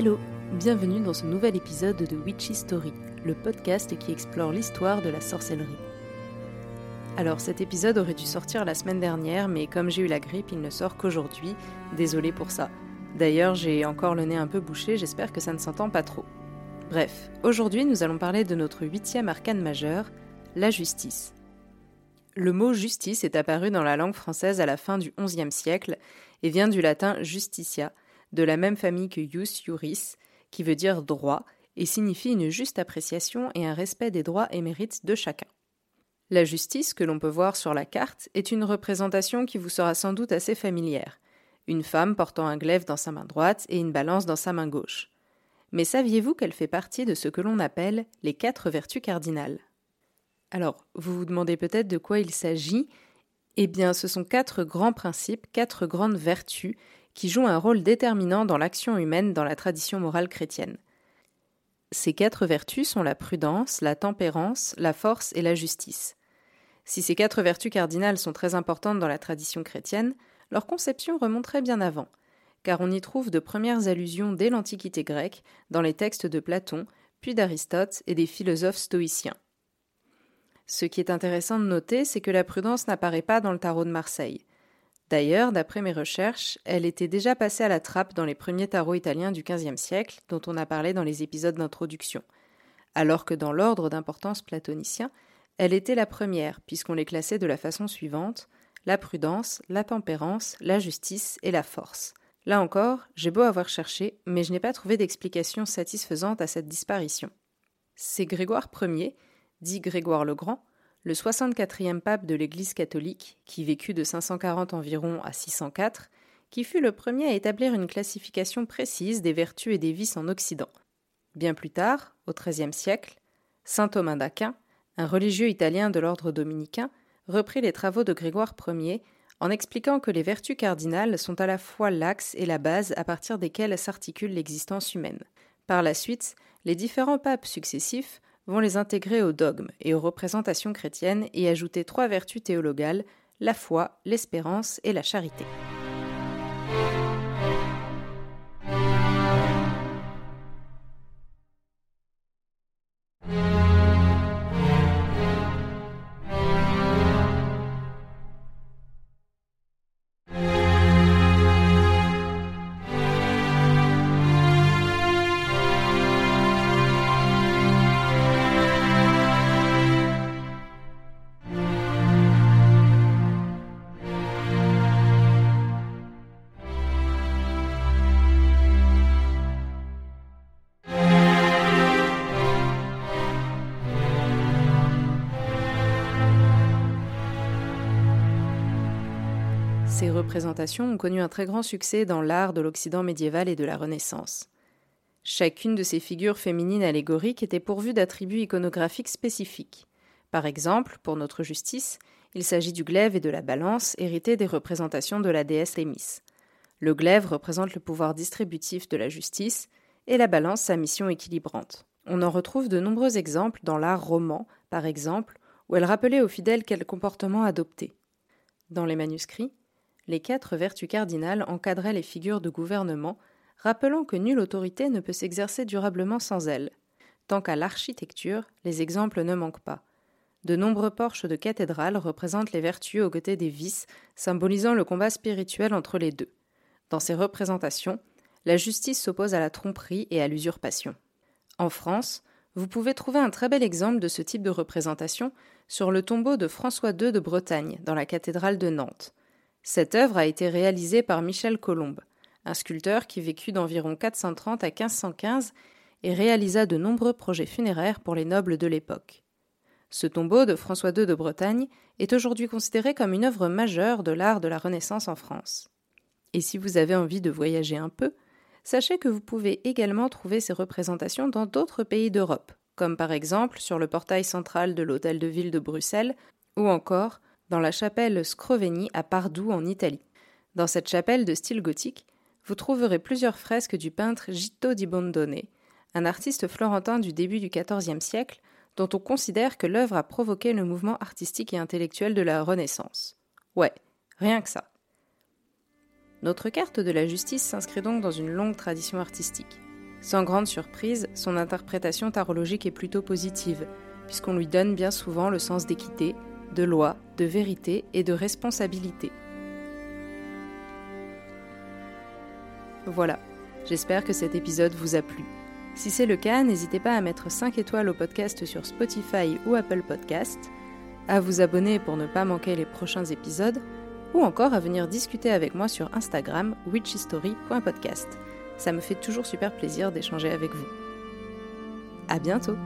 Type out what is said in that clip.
Hello, bienvenue dans ce nouvel épisode de Witchy Story, le podcast qui explore l'histoire de la sorcellerie. Alors cet épisode aurait dû sortir la semaine dernière, mais comme j'ai eu la grippe, il ne sort qu'aujourd'hui. Désolé pour ça. D'ailleurs, j'ai encore le nez un peu bouché, j'espère que ça ne s'entend pas trop. Bref, aujourd'hui nous allons parler de notre huitième arcane majeur, la justice. Le mot justice est apparu dans la langue française à la fin du XIe siècle et vient du latin justitia, de la même famille que jus juris, qui veut dire droit, et signifie une juste appréciation et un respect des droits et mérites de chacun. La justice, que l'on peut voir sur la carte, est une représentation qui vous sera sans doute assez familière. Une femme portant un glaive dans sa main droite et une balance dans sa main gauche. Mais saviez-vous qu'elle fait partie de ce que l'on appelle les quatre vertus cardinales? Alors, vous vous demandez peut-être de quoi il s'agit? Eh bien, ce sont quatre grands principes, quatre grandes vertus qui jouent un rôle déterminant dans l'action humaine dans la tradition morale chrétienne. Ces quatre vertus sont la prudence, la tempérance, la force et la justice. Si ces quatre vertus cardinales sont très importantes dans la tradition chrétienne, leur conception remonterait bien avant, car on y trouve de premières allusions dès l'Antiquité grecque, dans les textes de Platon, puis d'Aristote et des philosophes stoïciens. Ce qui est intéressant de noter, c'est que la prudence n'apparaît pas dans le tarot de Marseille. D'ailleurs, d'après mes recherches, elle était déjà passée à la trappe dans les premiers tarots italiens du XVe siècle, dont on a parlé dans les épisodes d'introduction, alors que dans l'ordre d'importance platonicien, elle était la première, puisqu'on les classait de la façon suivante la prudence, la tempérance, la justice et la force. Là encore, j'ai beau avoir cherché, mais je n'ai pas trouvé d'explication satisfaisante à cette disparition. C'est Grégoire Ier, dit Grégoire le Grand, le 64e pape de l'Église catholique, qui vécut de 540 environ à 604, qui fut le premier à établir une classification précise des vertus et des vices en Occident. Bien plus tard, au XIIIe siècle, saint Thomas d'Aquin, un religieux italien de l'ordre dominicain, reprit les travaux de Grégoire Ier en expliquant que les vertus cardinales sont à la fois l'axe et la base à partir desquelles s'articule l'existence humaine. Par la suite, les différents papes successifs vont les intégrer au dogme et aux représentations chrétiennes et ajouter trois vertus théologales, la foi, l'espérance et la charité. Ces représentations ont connu un très grand succès dans l'art de l'Occident médiéval et de la Renaissance. Chacune de ces figures féminines allégoriques était pourvue d'attributs iconographiques spécifiques. Par exemple, pour notre justice, il s'agit du glaive et de la balance hérités des représentations de la déesse Lémis. Le glaive représente le pouvoir distributif de la justice et la balance sa mission équilibrante. On en retrouve de nombreux exemples dans l'art roman, par exemple, où elle rappelait aux fidèles quel comportement adopter. Dans les manuscrits, les quatre vertus cardinales encadraient les figures de gouvernement, rappelant que nulle autorité ne peut s'exercer durablement sans elle. Tant qu'à l'architecture, les exemples ne manquent pas. De nombreux porches de cathédrales représentent les vertus aux côtés des vices, symbolisant le combat spirituel entre les deux. Dans ces représentations, la justice s'oppose à la tromperie et à l'usurpation. En France, vous pouvez trouver un très bel exemple de ce type de représentation sur le tombeau de François II de Bretagne, dans la cathédrale de Nantes. Cette œuvre a été réalisée par Michel Colombe, un sculpteur qui vécut d'environ 430 à 1515 et réalisa de nombreux projets funéraires pour les nobles de l'époque. Ce tombeau de François II de Bretagne est aujourd'hui considéré comme une œuvre majeure de l'art de la Renaissance en France. Et si vous avez envie de voyager un peu, sachez que vous pouvez également trouver ces représentations dans d'autres pays d'Europe, comme par exemple sur le portail central de l'Hôtel de Ville de Bruxelles, ou encore dans la chapelle Scrovegni à Pardoux en Italie. Dans cette chapelle de style gothique, vous trouverez plusieurs fresques du peintre Gitto di Bondone, un artiste florentin du début du XIVe siècle dont on considère que l'œuvre a provoqué le mouvement artistique et intellectuel de la Renaissance. Ouais, rien que ça. Notre carte de la justice s'inscrit donc dans une longue tradition artistique. Sans grande surprise, son interprétation tarologique est plutôt positive, puisqu'on lui donne bien souvent le sens d'équité, de loi, de vérité et de responsabilité. Voilà, j'espère que cet épisode vous a plu. Si c'est le cas, n'hésitez pas à mettre 5 étoiles au podcast sur Spotify ou Apple Podcast, à vous abonner pour ne pas manquer les prochains épisodes, ou encore à venir discuter avec moi sur Instagram witchhistory.podcast. Ça me fait toujours super plaisir d'échanger avec vous. À bientôt!